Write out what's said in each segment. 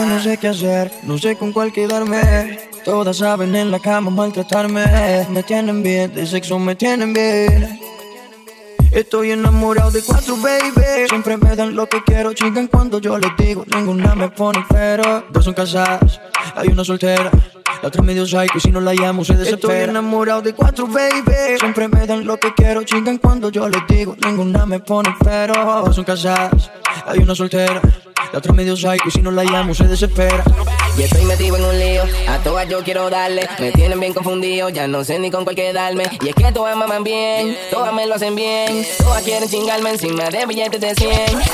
Ya no sé qué hacer, no sé con cuál quedarme. Todas saben en la cama maltratarme. Me tienen bien, de sexo me tienen bien. Estoy enamorado de cuatro, baby. Siempre me dan lo que quiero, chingan cuando yo les digo. Ninguna me pone pero. Dos son casadas, hay una soltera. La otra medio psycho y si no la llamo se desespera. Estoy enamorado de cuatro, baby. Siempre me dan lo que quiero, chingan cuando yo les digo. Ninguna me pone pero. Dos son casadas, hay una soltera. La otra medio psycho y si no la llamo se desespera. Y estoy metido en un lío, a todas yo quiero darle. Me tienen bien confundido, ya no sé ni con cuál quedarme. Y es que todas maman bien, todas me lo hacen bien. Todas quieren chingarme encima de billetes de 100.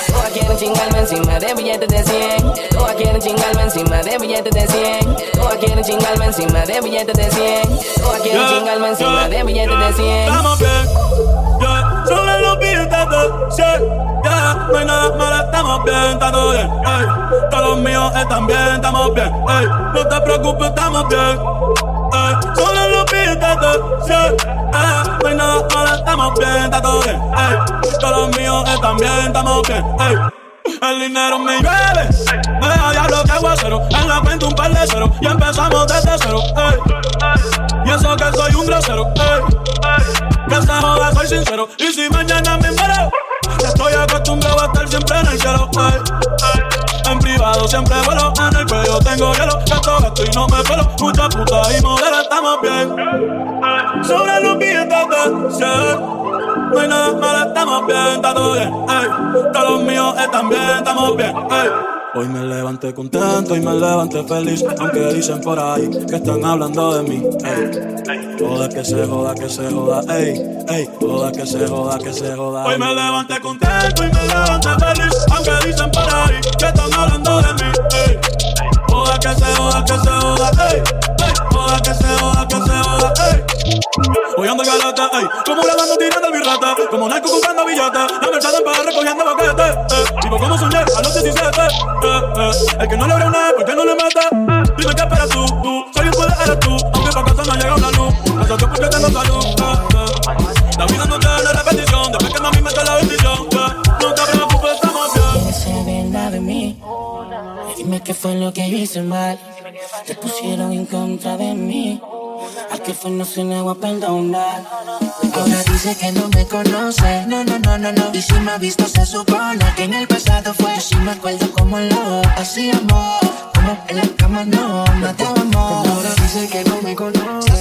Todas quieren chingarme encima de billetes de 100. Todas quieren chingarme encima de billetes de 100. Todas quieren chingarme encima de billetes de 100. Todas quieren chingarme encima de billetes de 100. Estamos bien, yeah. Sobre los billetes de 100. Yeah, no hay nada malo, estamos bien, está todo bien. Ey, todos los míos están bien, estamos bien. Ey, no te preocupes, estamos bien. Ey, solo los billetes de 100. Yeah, no hay nada malo, estamos bien, está todo bien. Ey, todos los míos están bien, estamos bien. Ey, el dinero me llueve, me aguacero. En la cuenta un par de cero y empezamos desde cero. Ey, y eso que soy un grosero. Ey, que se joda, soy sincero. Y si mañana me muero, estoy acostumbrado a estar siempre en el cielo. Ey. En privado siempre vuelo, en el cuello tengo hielo. Gasto, gasto y no me pelo. Mucha puta y modelo, estamos bien. Sobre los billetes de 100. No hay nada malo, estamos bien, está todo bien. Ey. Todos los míos están bien, estamos bien. Ey. Hoy me levanté contento y me levanté feliz, aunque dicen por ahí que están hablando de mí. Ey. Joda que se joda, que se joda, ey, ey, joda que se joda, que se joda. Hoy me levanté contento y me levanté feliz, aunque dicen por ahí que están hablando de mí. Ey. Joda que se joda, que se joda, ey, joda que se joda, que se joda, ey. Hoy ando galata, ey, como grabando tirando el birrata, como narco comprando billata, la merced en barra recogiendo boquete, eh. Vivo como soñé, a los 17, eh, eh. El que no logra nada, ¿por qué no le mata? Dime qué esperas tú, tú, soy un poder, eres tú, aunque pa' casa no llega una luz, eso que porque tengo salud, eh, eh. La vida no tiene repetición, después que mami mete la bendición, eh. No te preocupes, estamos bien. No sé verdad de mí. Dime qué fue lo que yo hice mal. Te pusieron en contra de mí. Al que fue no se le va a perdonar. Ahora dice que no me conoce. No, no, no, no, no. Y si me ha visto, se supone que en el pasado fue. Yo sí me acuerdo como lo hacíamos. Como en la cama no matábamos. Ahora dice que no me conoce.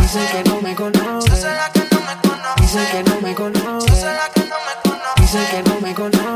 Dice que no me conoce. Dice que no me conoce. Dice que no me conoce. Se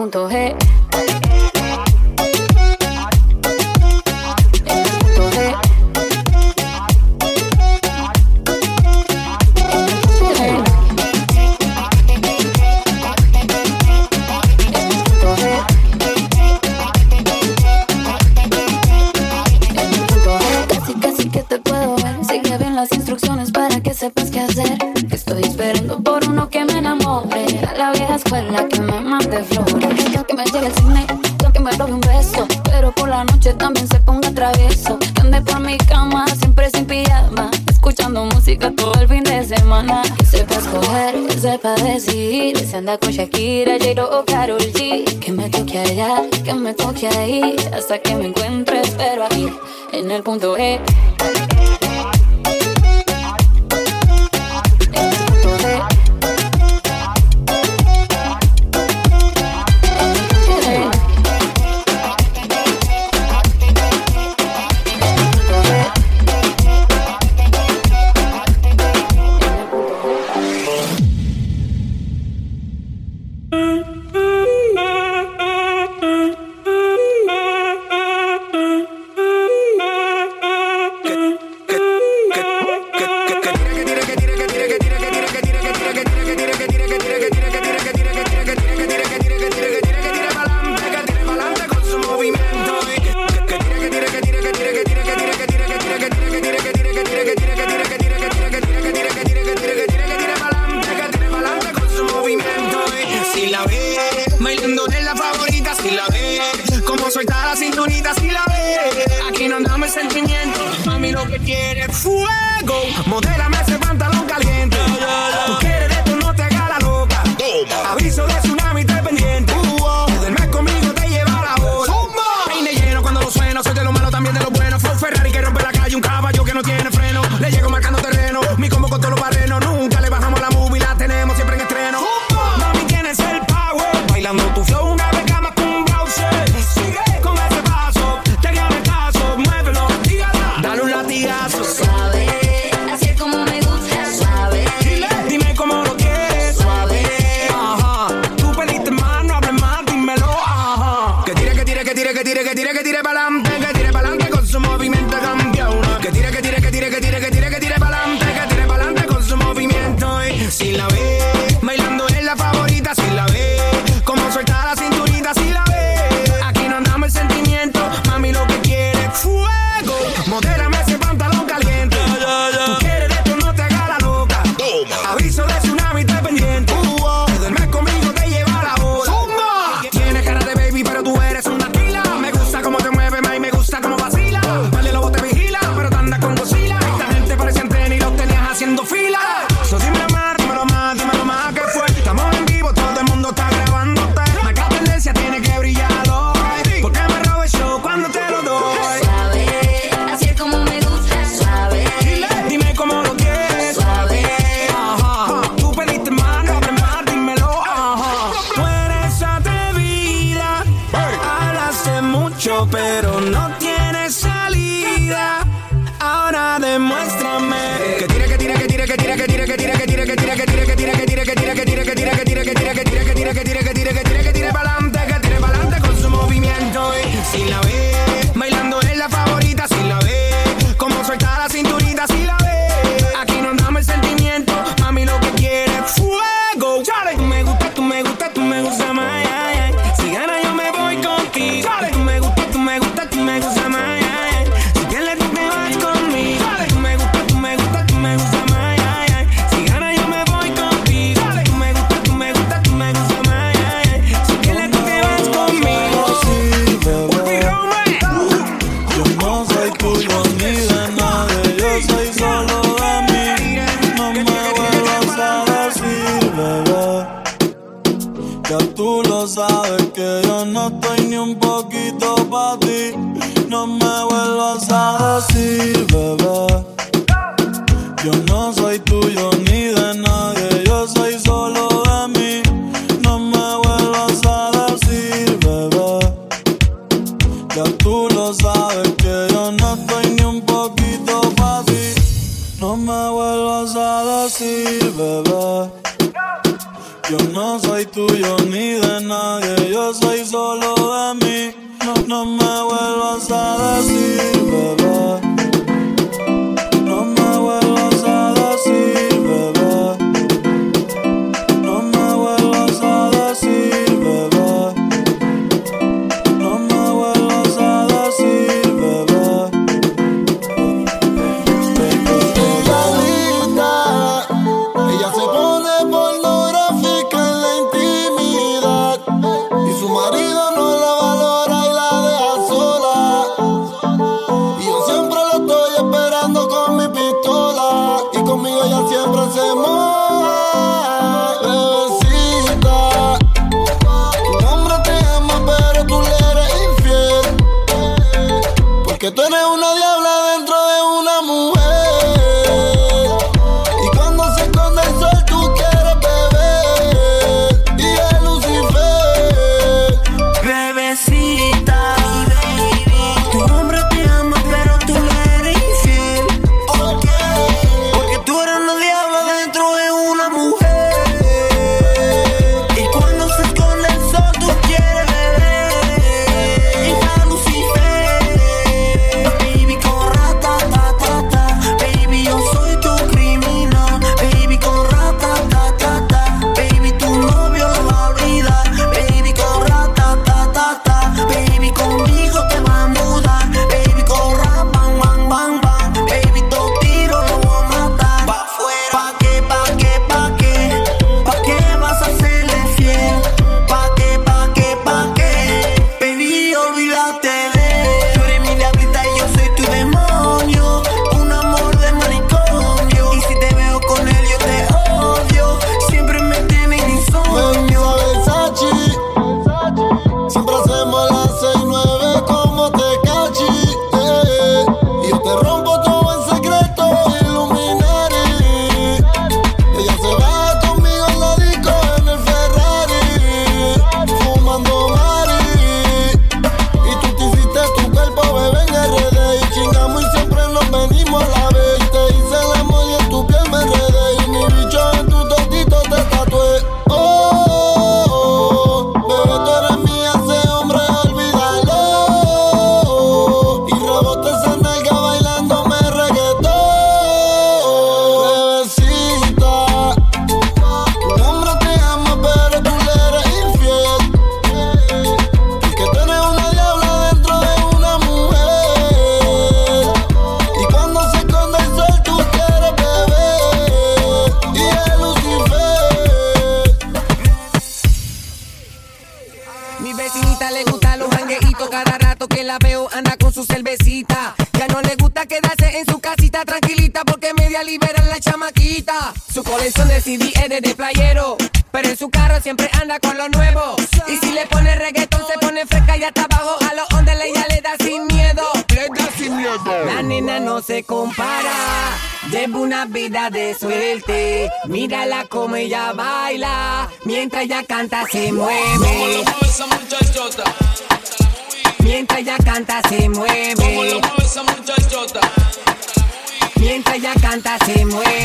punto G. anda con Shakira, Jairo o Karol G. Que me toque allá, que me toque ahí, hasta que me encuentre, pero aquí, en el punto E. ella baila, mientras ella canta se mueve. Mientras ella canta se mueve. Mientras ella canta se mueve.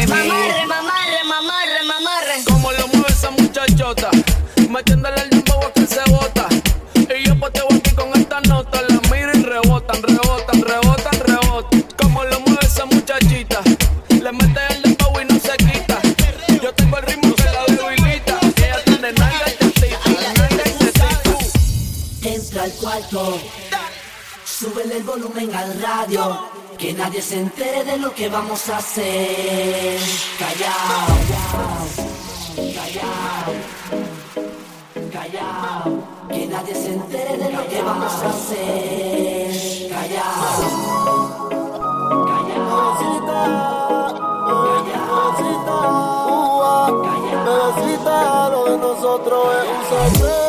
volumen al radio, que nadie se entere de lo que vamos a hacer. Callao, callao, callao, que nadie se entere de lo que vamos a hacer. Callao, callao, callao, lo de nosotros es un sorteo.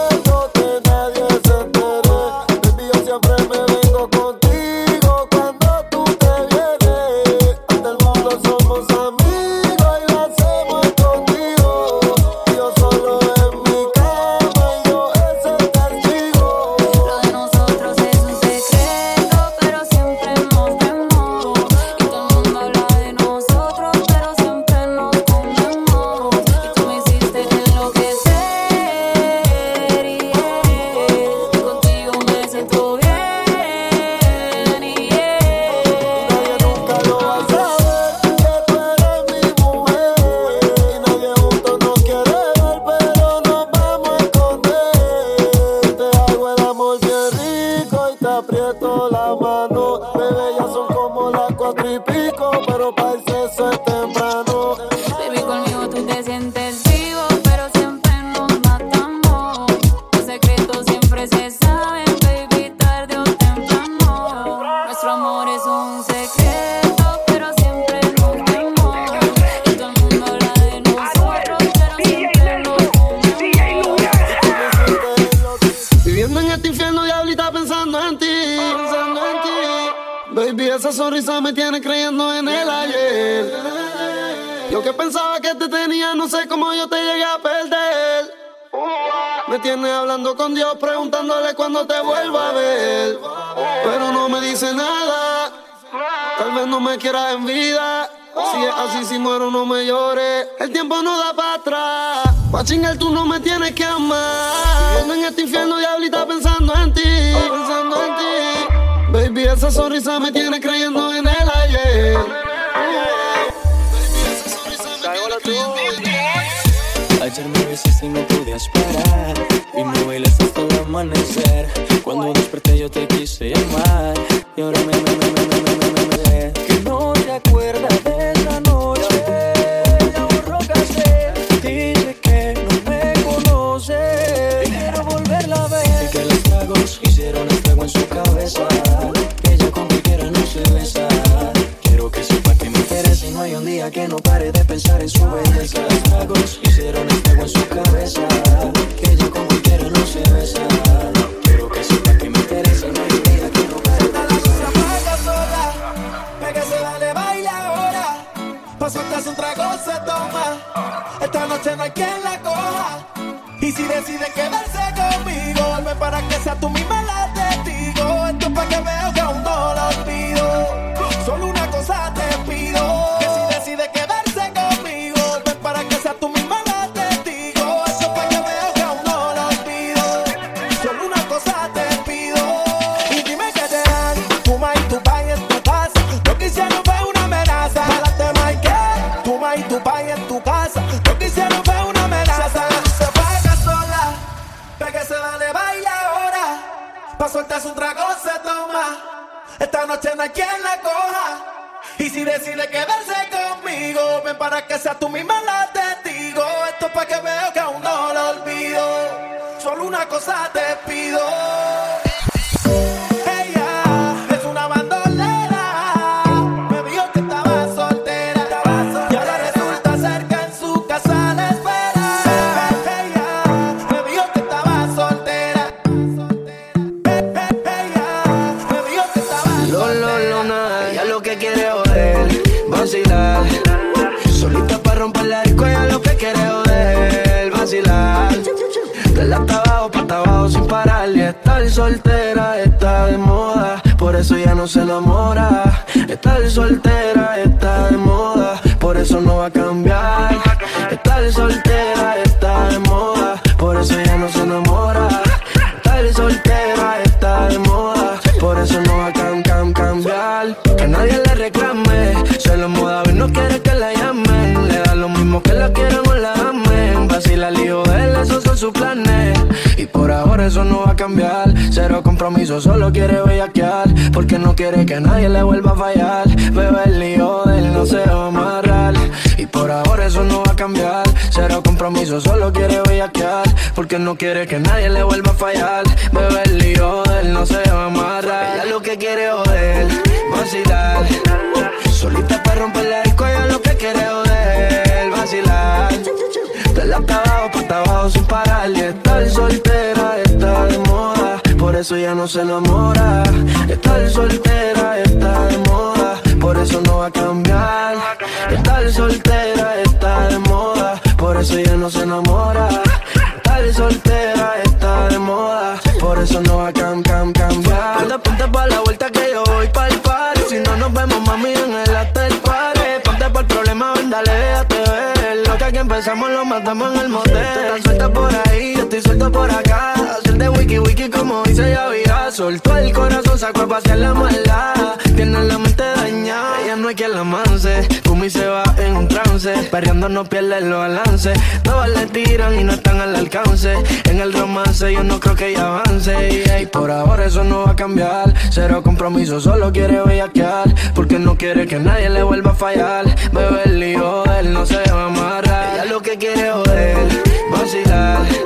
Me quiera en vida. Si es así, si muero, no me llores. El tiempo no da para atrás. Pa' chingar, tú no me tienes que amar. Viviendo en este infierno, diablita, pensando en ti. Pensando en ti. Baby, esa sonrisa me tiene creyendo en vacilar. Solita para romper la disco, ella lo que quiere joder, vacilar. De la abajo, pa' abajo sin parar. Y estar soltera está de moda, por eso ya no se enamora. Estar soltera está de moda, por eso no va a cambiar. Estar soltera está de moda, por eso ya no se enamora. Estar soltera está de moda, por eso no va a cam, compromiso, solo quiere bellaquear. Porque no quiere que nadie le vuelva a fallar. Bebé, el lío de él no se va a amarrar. Y por ahora eso no va a cambiar. Cero compromiso, solo quiere bellaquear. Porque no quiere que nadie le vuelva a fallar. Bebé, el lío de él no se va a amarrar. Ella lo que quiere joder, vacilar. Solita para romper la disco, ella lo que quiere joder, vacilar. De la hasta abajo, pa' abajo sin parar. Y estar soltera está de moda. Por eso ya no se enamora. Estar soltera está de moda. Por eso no va a cambiar. Estar soltera está de moda. Por eso ya no se enamora. Estar soltera está de moda. Por eso no va a cam, cam, cambiar. Ponte, ponte pa' la vuelta que yo voy pa'l party. Si no nos vemos, mami, en el after party. Ponte por problema, ven, dale, déjate ver. Lo que aquí empezamos lo matamos en el motel. Tú estás suelta por ahí, yo estoy suelto por acá. De wiki wiki como dice ya. Soltó el corazón, sacó a pasear la maldad. Tiene la mente dañada, ella no hay quien la manse. Fumi se va en un trance, perreando no pierde el balance. Todas le tiran y no están al alcance. En el romance yo no creo que ella avance. Y por ahora eso no va a cambiar. Cero compromiso, solo quiere bellaquear. Porque no quiere que nadie le vuelva a fallar. Bebe el de él no se va a amarrar. Ella lo que quiere joder, vacilar.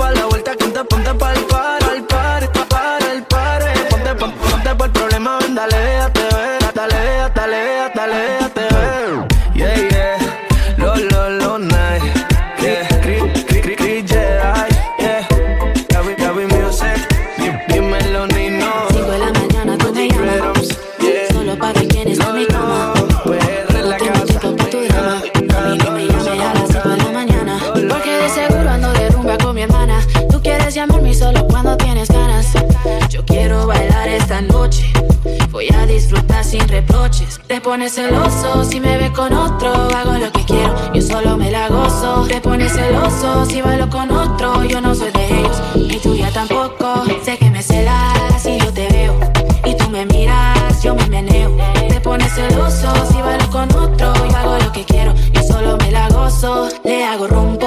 Sin reproches. Te pones celoso si me ve con otro, hago lo que quiero, yo solo me la gozo. Te pones celoso si bailo con otro, yo no soy de ellos, ni tuya tampoco. Sé que me celas y yo te veo, y tú me miras, yo me meneo. Te pones celoso si bailo con otro, yo hago lo que quiero, yo solo me la gozo. Le hago rum,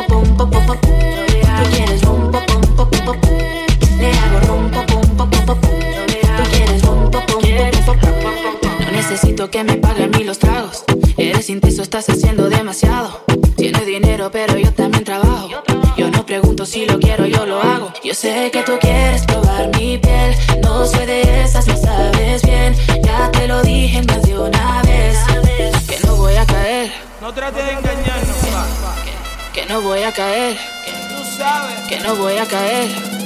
que me paguen mí los tragos. Eres intenso, estás haciendo demasiado. Tienes dinero, pero yo también trabajo. Yo no pregunto si lo quiero, yo lo hago. Yo sé que tú quieres probar mi piel. No soy de esas, no sabes bien. Ya te lo dije más de una vez. Que no voy a caer. No trates de engañarnos, Que no voy a caer. Que tú sabes. Que no voy a caer.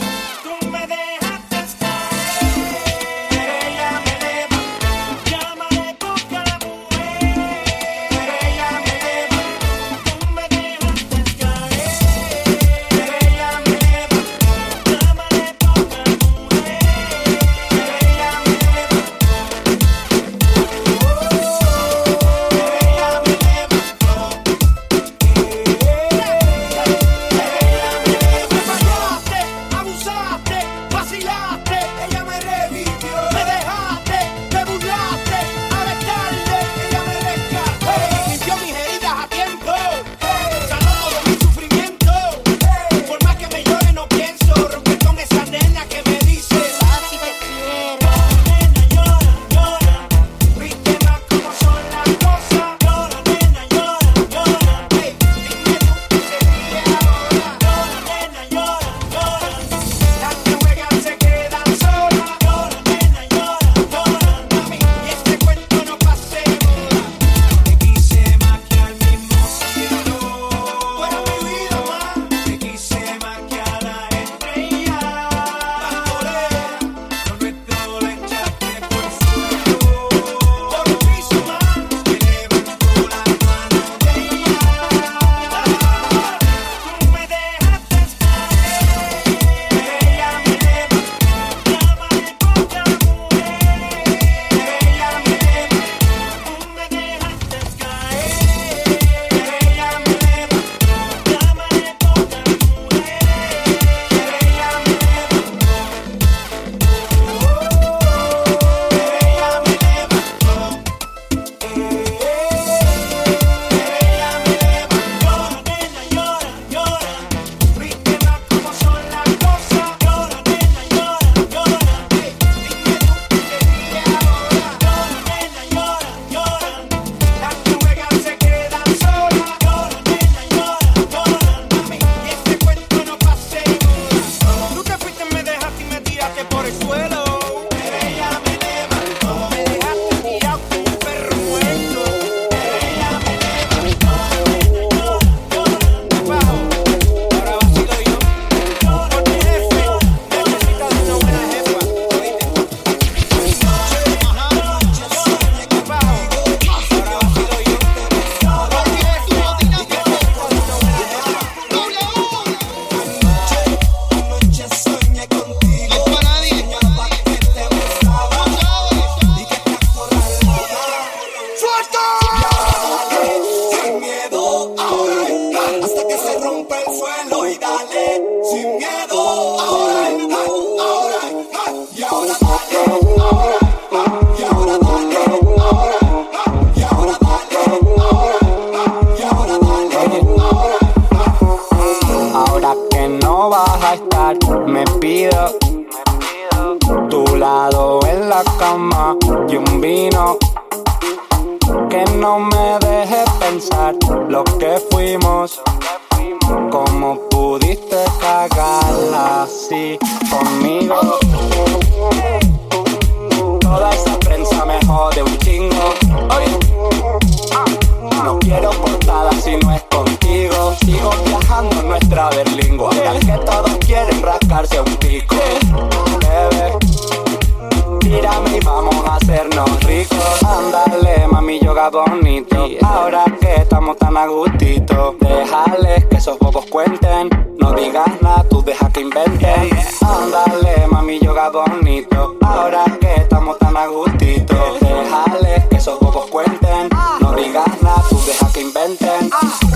Mírame y vamos a hacernos ricos. Ándale, mami, yoga bonito. Ahora que estamos tan a gustito, déjales que esos bobos cuenten. No digas nada, tú deja que inventen. Ándale, mami, yoga bonito. Ahora que estamos tan a gustito, déjales que esos bobos cuenten. No digas nada, tú deja que inventen.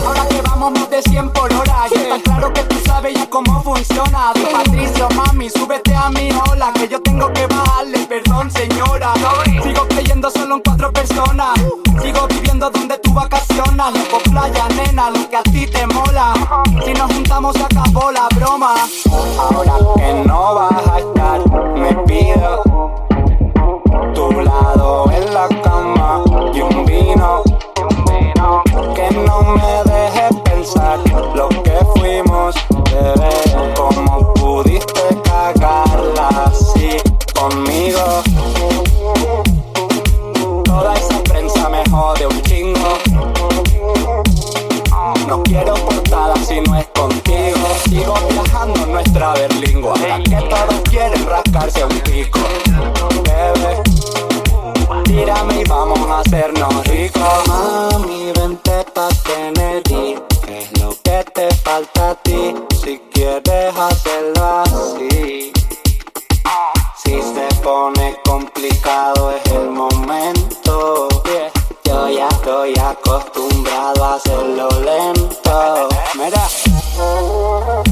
ahora que vamos más de 100 por hora, y está claro que tú sabes ya cómo funciona. Patricio, mami, súbete a mi ola, que yo tengo que bajar. Sigo viviendo donde tú vacacionas. Loco playa, nena, lo que a ti te mola. Si nos juntamos, se acabó la broma. Ahora que no vas a estar, me pido tu lado en la cama y un vino que no me deje pensar lo que fuimos, bebé. Cómo pudiste nuestra berlingua. Que todos quieren rascarse un pico. Bebé, tírame y vamos a hacernos ricos. Mami, vente pa'. ¿Qué es lo que te falta a ti? Si quieres hacerlo así. Si se pone complicado es el momento. Yo ya estoy acostumbrado a hacerlo lento. Mira.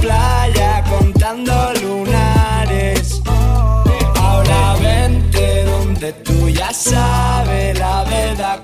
sabes la verdad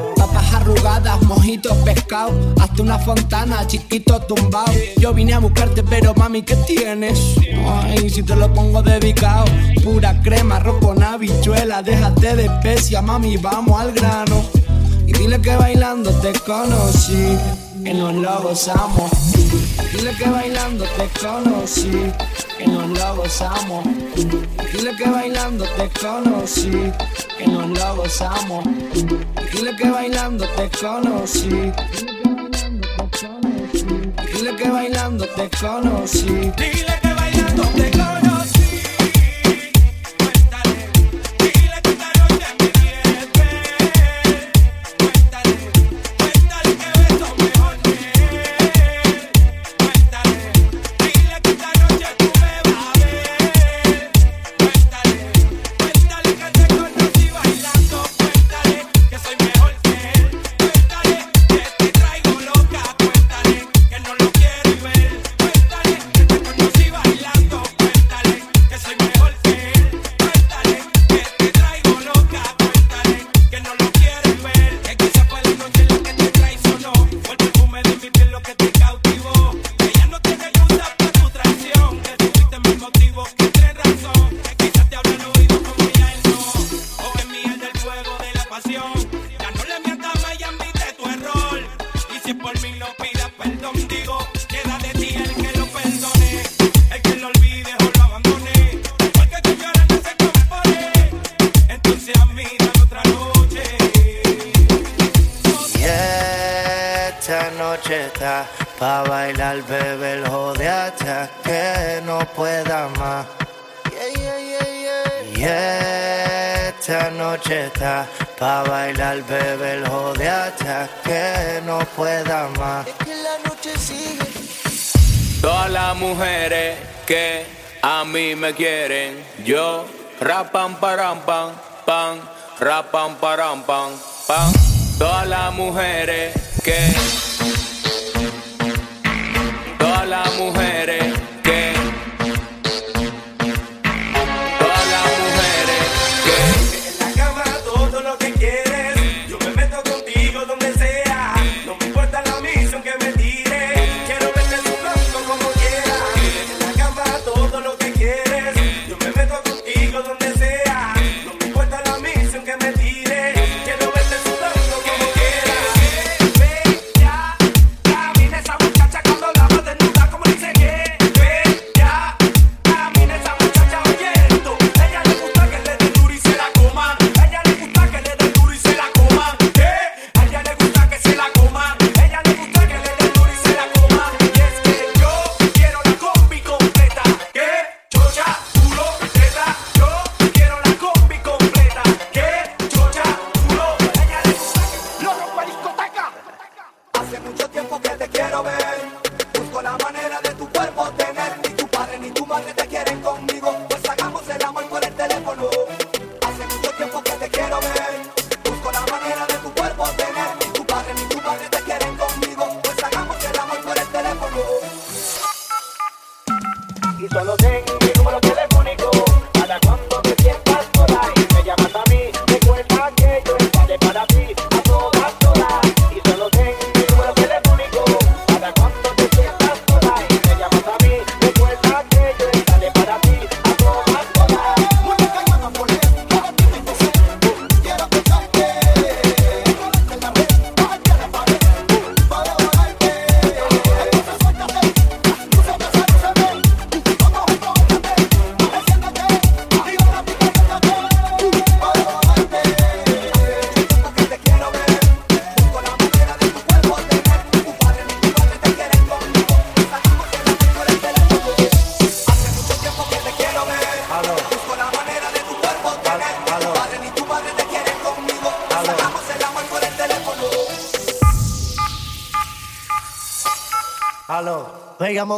Papas arrugadas, mojitos, pescado, hasta una fontana, chiquito tumbado. Yo vine a buscarte, pero mami, ¿qué tienes? Ay, si te lo pongo dedicado, pura crema, arroz con habichuela, déjate de especia, mami, vamos al grano. Y dile que bailando te conocí, que nos lo gozamos. Dile que bailando te conocí, que nos lo gozamos. Dile que bailando te conocí, que nos lo gozamos. Dile que bailando te conocí. Dile que bailando te conocí. Dile que bailando te conocí. Quieren, yo rapan param pam pam, rapan param pam pam. Todas las mujeres que las mujeres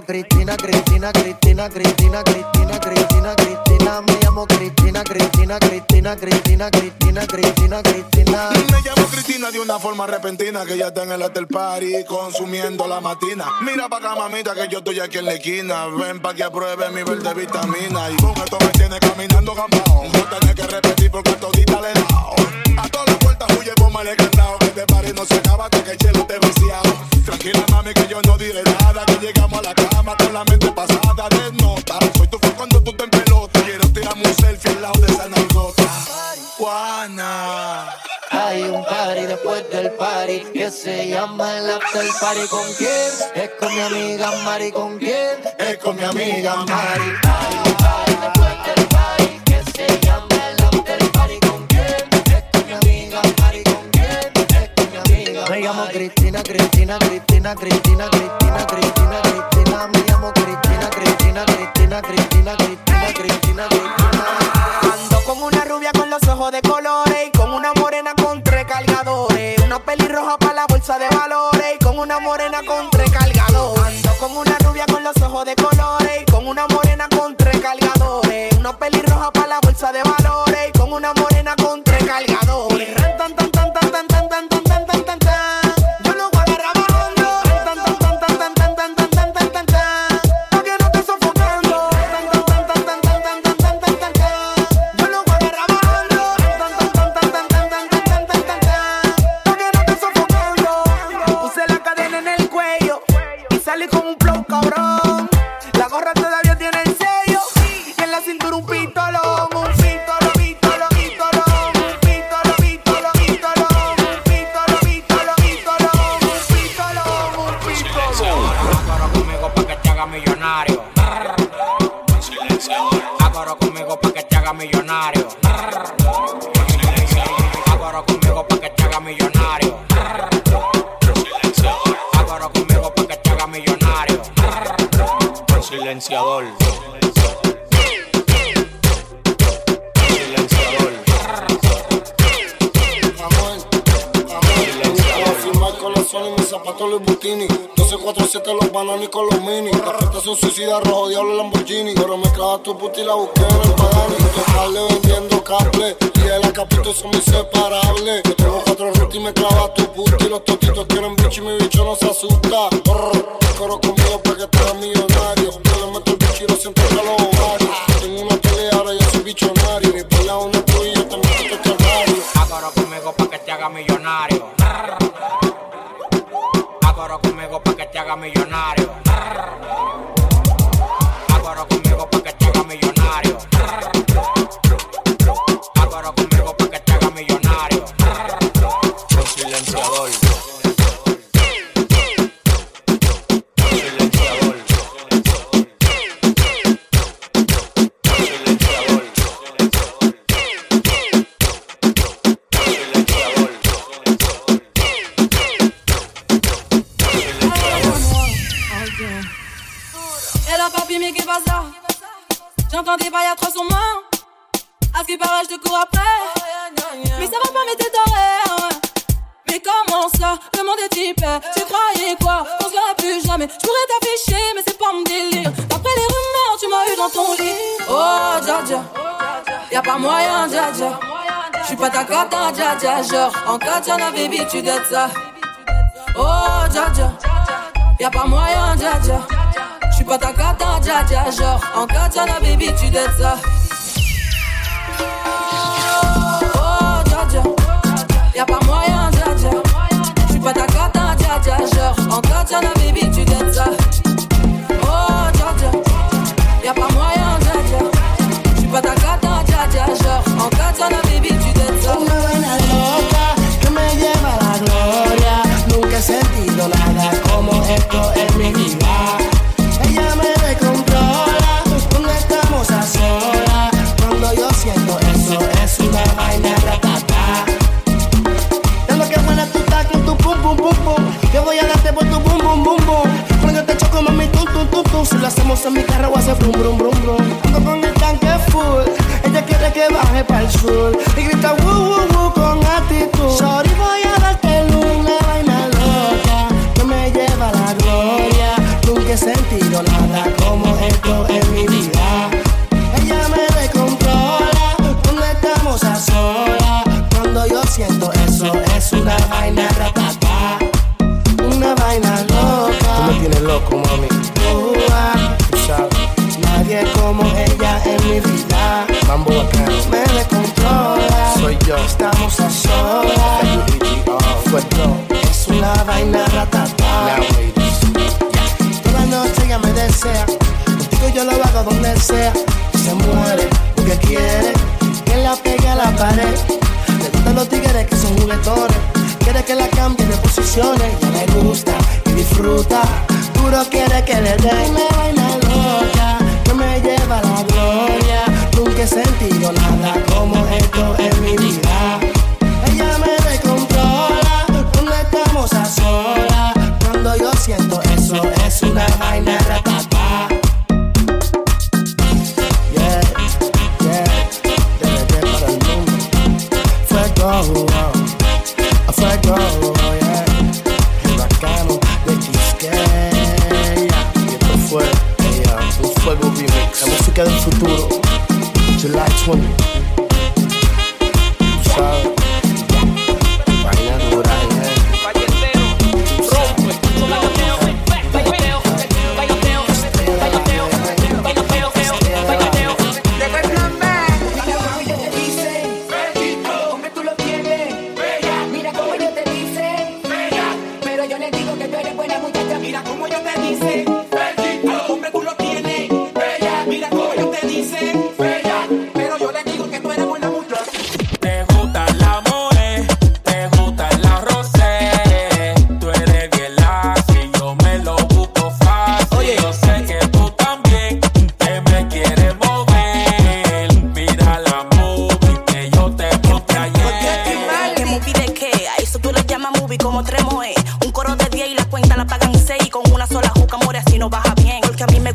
Cristina, Cristina, Cristina, Cristina, Cristina, Cristina, Cristina. Me llamo Cristina, Cristina, Cristina, Cristina, Cristina, Cristina, Cristina. Me llamo Cristina de una forma repentina que ya está en el hotel party consumiendo la matina. Mira pa' acá, mamita, que yo estoy aquí en la esquina. Ven pa' que apruebe mi verde vitamina. Y con esto me tiene caminando gambao. No tenés que repetir porque todita le he dado. A todas huye, mal cantado. Que este party no se acaba hasta que el chelo te vaciado. Tranquila, mami, que yo no diré nada. Que llegamos a la cama con la mente pasada. Desnota, soy tu fan cuando tú te pelota. Quiero tirarme un selfie al lado de esa nalgota. Juana. Hay un party después del party que se llama el after party. ¿Con quién? Es con mi amiga Mari. ¿Con quién? Es con mi amiga Mari. Hay un party Me llamo Cristina, Cristina, Cristina, Cristina, Cristina, Cristina, Cristina. Me llamo Cristina, Cristina, Cristina, Cristina, Cristina, Cristina, Cristina. Ando con una rubia con los ojos de colores y con una morena con tres cargadores. Una pelirroja para la bolsa de valores y con una morena con 1247 los bananos con los mini Las puertas son suicidas, rojo diablo Lamborghini. Pero me clava tu puta y la busqué en el Pagani Tocarle vendiendo cable Y el acapito son inseparables Yo tengo cuatro rutas y me clava tu puta. Y los totitos quieren bicho y mi bicho no se asusta. Brr, Coro conmigo para que te hagas millonario. Yo le meto el bicho y lo siento que los ovarios Tengo una pelea, ahora yo soy bichonario. Mi pelea una tuya también te toco calvario Agora conmigo pa' que te haga millonario. Agora conmigo pa' que te haga millonario. J'entends des bails à 300 mains. À ce qui paraît, je te cours après. Mais ça va pas, mais t'es horaire. Mais comment ça Le monde est hyper. Tu croyais quoi? On se verra plus jamais. Je pourrais t'afficher, mais c'est pas mon délire. D'après les rumeurs, tu m'as eu dans ton lit. Oh, dja dja. Y'a pas moyen, dja dja. J'suis pas ta cata, dja dja. Genre, en katana, baby, tu dettes ça. Oh, dja dja. Y'a pas moyen, dja dja. J'suis pas ta cata, dja dja. Genre, en katana, baby, tu dettes ça. Brum brum brum brum. Ando con el tanque full. Ella quiere que baje para el sur. Sea. Se muere porque quiere que la pegue a la pared. Le gustan los tigres que son juguetones. Quiere que la cambie de posiciones. Ya le gusta y disfruta. Duro quiere que le dé una vaina loca que me lleva a la gloria. Nunca he sentido nada como esto en mi vida. Ella me descontrola cuando estamos a solas. Cuando yo siento eso, es una vaina ratata. July 20th.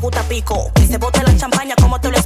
puta pico. Que se bote la champaña como te lo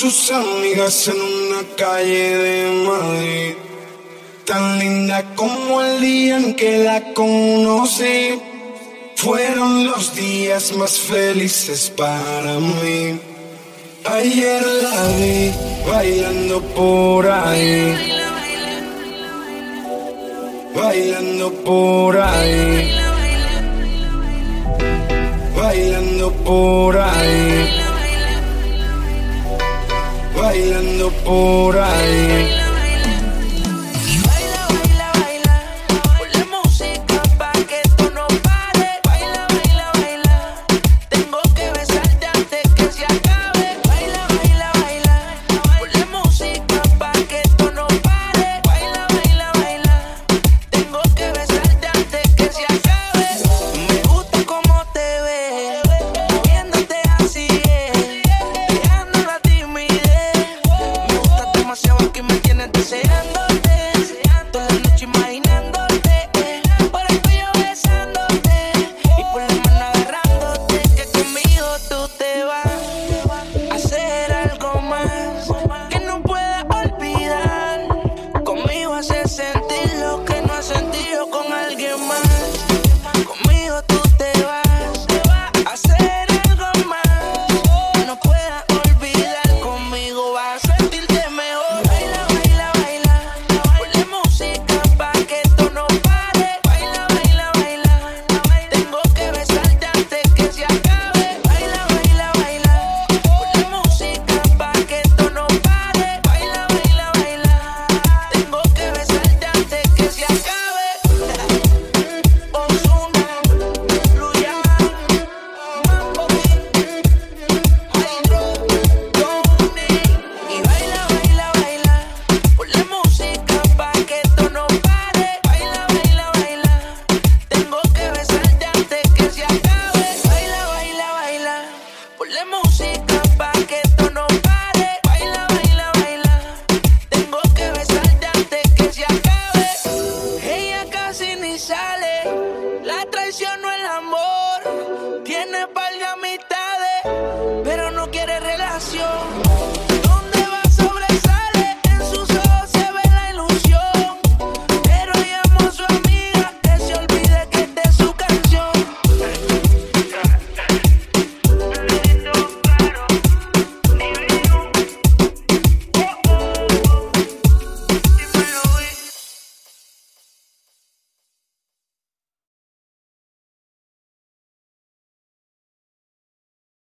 sus amigas en una calle de Madrid. Tan linda como el día en que la conocí. Fueron los días más felices para mí. Ayer la vi bailando por ahí. Bailando por ahí. Bailando por ahí bailando por ahí.